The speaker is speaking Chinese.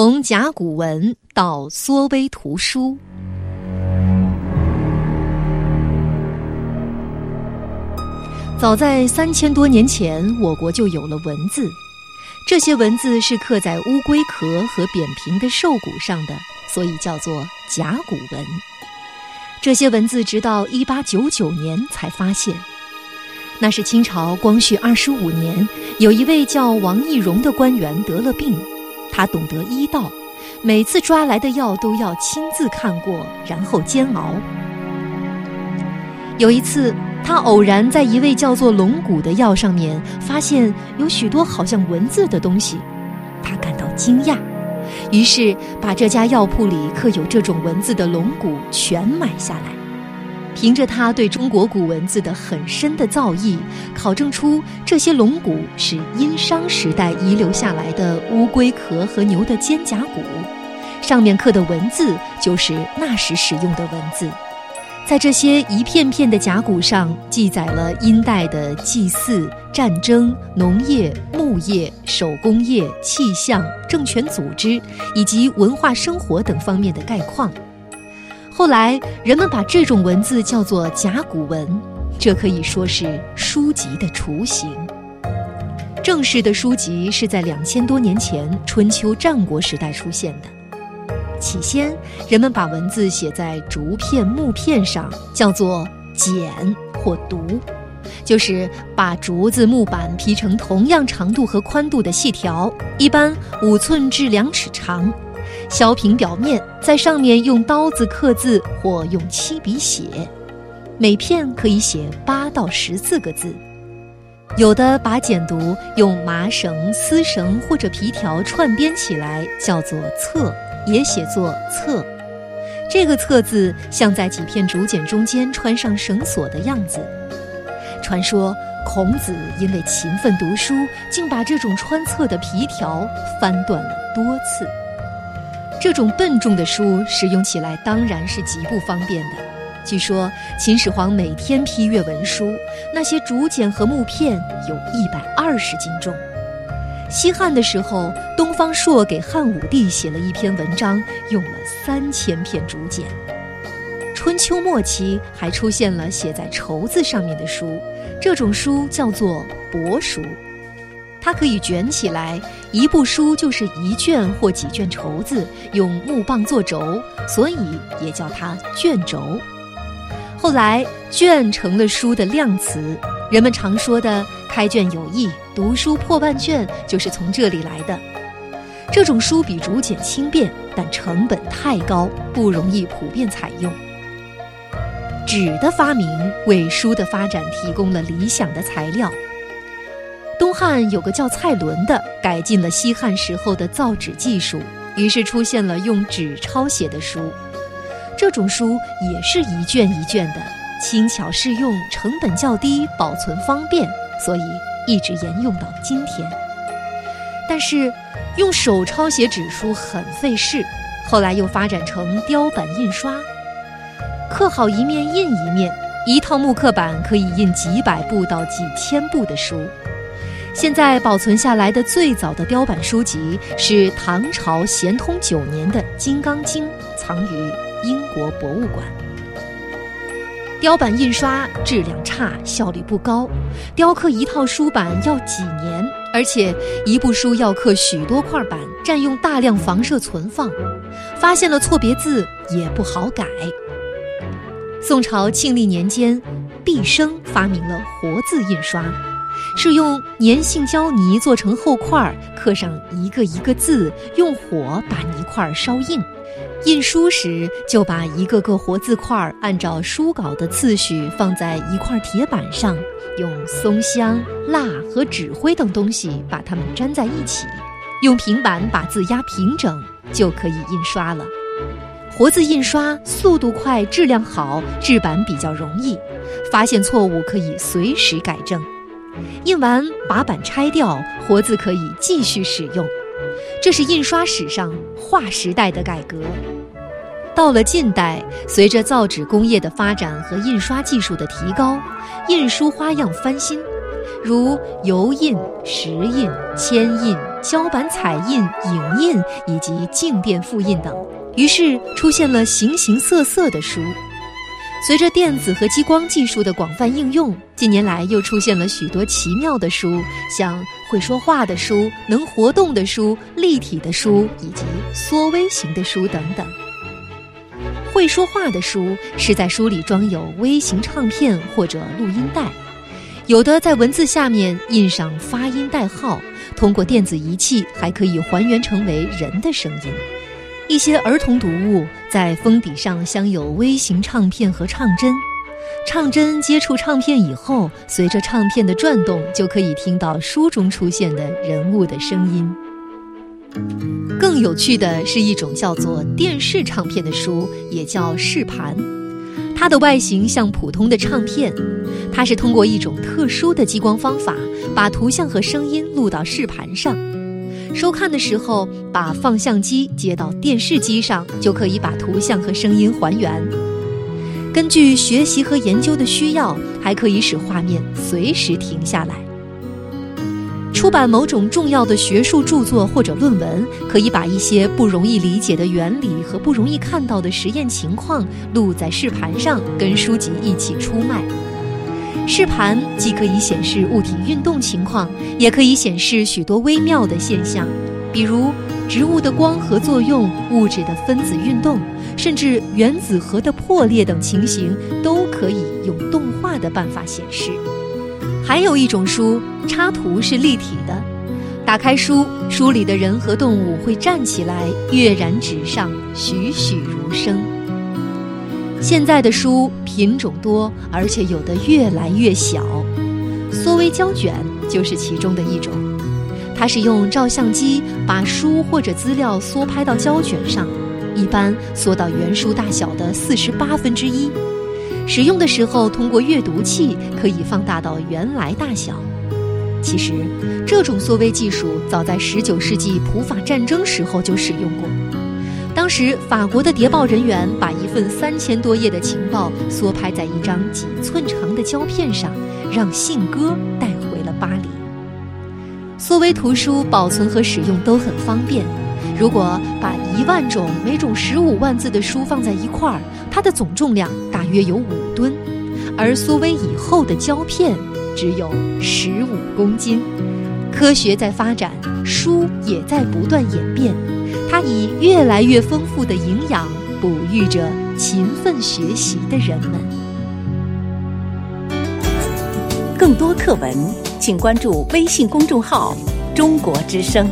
从甲骨文到缩微图书。早在三千多年前，我国就有了文字。这些文字是刻在乌龟壳和扁平的兽骨上的，所以叫做甲骨文。这些文字直到一八九九年才发现。那是清朝光绪二十五年，有一位叫王懿荣的官员得了病，他懂得医道，每次抓来的药都要亲自看过，然后煎熬。有一次，他偶然在一味叫做龙骨的药上面发现有许多好像文字的东西，他感到惊讶，于是把这家药铺里刻有这种文字的龙骨全买下来。凭着他对中国古文字的很深的造诣，考证出这些龙骨是殷商时代遗留下来的乌龟壳和牛的肩胛骨，上面刻的文字就是那时使用的文字。在这些一片片的甲骨上，记载了殷代的祭祀、战争、农业、牧业、手工业、气象、政权组织以及文化生活等方面的概况。后来，人们把这种文字叫做甲骨文，这可以说是书籍的雏形。正式的书籍是在两千多年前春秋战国时代出现的。起先，人们把文字写在竹片、木片上，叫做简或读，就是把竹子、木板劈成同样长度和宽度的细条，一般五寸至两尺长。削平表面，在上面用刀子刻字或用漆笔写，每片可以写八到十四个字。有的把简牍用麻绳、丝绳或者皮条串编起来，叫做册，也写作册。这个册字像在几片竹简中间穿上绳索的样子。传说孔子因为勤奋读书，竟把这种穿册的皮条翻断了多次。这种笨重的书使用起来当然是极不方便的。据说秦始皇每天批阅文书，那些竹简和木片有一百二十斤重。西汉的时候，东方朔给汉武帝写了一篇文章，用了三千片竹简。春秋末期还出现了写在绸子上面的书，这种书叫做帛书。它可以卷起来，一部书就是一卷或几卷绸子，用木棒做轴，所以也叫它卷轴。后来，卷成了书的量词，人们常说的“开卷有益，读书破万卷”就是从这里来的。这种书比竹简轻便，但成本太高，不容易普遍采用。纸的发明为书的发展提供了理想的材料。东汉有个叫蔡伦的，改进了西汉时候的造纸技术，于是出现了用纸抄写的书。这种书也是一卷一卷的，轻巧适用，成本较低，保存方便，所以一直沿用到今天。但是，用手抄写纸书很费事，后来又发展成雕版印刷，刻好一面印一面，一套木刻板可以印几百部到几千部的书。现在保存下来的最早的雕版书籍是唐朝咸通九年的《金刚经》，藏于英国博物馆。雕版印刷质量差，效率不高，雕刻一套书版要几年，而且一部书要刻许多块板，占用大量房舍存放，发现了错别字也不好改。宋朝庆历年间，毕生发明了活字印刷。是用粘性胶泥做成厚块，刻上一个一个字，用火把泥块烧硬。印书时就把一个个活字块按照书稿的次序放在一块铁板上，用松香、蜡和纸灰等东西把它们粘在一起，用平板把字压平整，就可以印刷了。活字印刷速度快，质量好，制版比较容易，发现错误可以随时改正。印完把板拆掉，活字可以继续使用。这是印刷史上划时代的改革。到了近代，随着造纸工业的发展和印刷技术的提高，印书花样翻新，如油印、石印、铅印、胶板彩印、影印以及静电复印等，于是出现了形形色色的书。随着电子和激光技术的广泛应用，近年来又出现了许多奇妙的书，像会说话的书、能活动的书、立体的书以及缩微型的书等等。会说话的书是在书里装有微型唱片或者录音带，有的在文字下面印上发音代号，通过电子仪器还可以还原成为人的声音。一些儿童读物在封底上镶有微型唱片和唱针，唱针接触唱片以后，随着唱片的转动，就可以听到书中出现的人物的声音。更有趣的是一种叫做电视唱片的书，也叫视盘，它的外形像普通的唱片，它是通过一种特殊的激光方法，把图像和声音录到视盘上。收看的时候，把放相机接到电视机上，就可以把图像和声音还原。根据学习和研究的需要，还可以使画面随时停下来。出版某种重要的学术著作或者论文，可以把一些不容易理解的原理和不容易看到的实验情况录在视盘上，跟书籍一起出卖。视盘既可以显示物体运动情况，也可以显示许多微妙的现象，比如植物的光合作用、物质的分子运动，甚至原子核的破裂等情形，都可以用动画的办法显示。还有一种书，插图是立体的，打开书，书里的人和动物会站起来，跃然纸上，栩栩如生。现在的书品种多，而且有的越来越小。缩微胶卷就是其中的一种。它是用照相机把书或者资料缩拍到胶卷上，一般缩到原书大小的四十八分之一。使用的时候，通过阅读器可以放大到原来大小。其实，这种缩微技术早在十九世纪普法战争时候就使用过。当时，法国的谍报人员把一份三千多页的情报缩拍在一张几寸长的胶片上，让信鸽带回了巴黎。缩微图书保存和使用都很方便。如果把一万种、每种十五万字的书放在一块儿，它的总重量大约有五吨，而缩微以后的胶片只有十五公斤。科学在发展，书也在不断演变。它以越来越丰富的营养，哺育着勤奋学习的人们。更多课文，请关注微信公众号“中国之声”。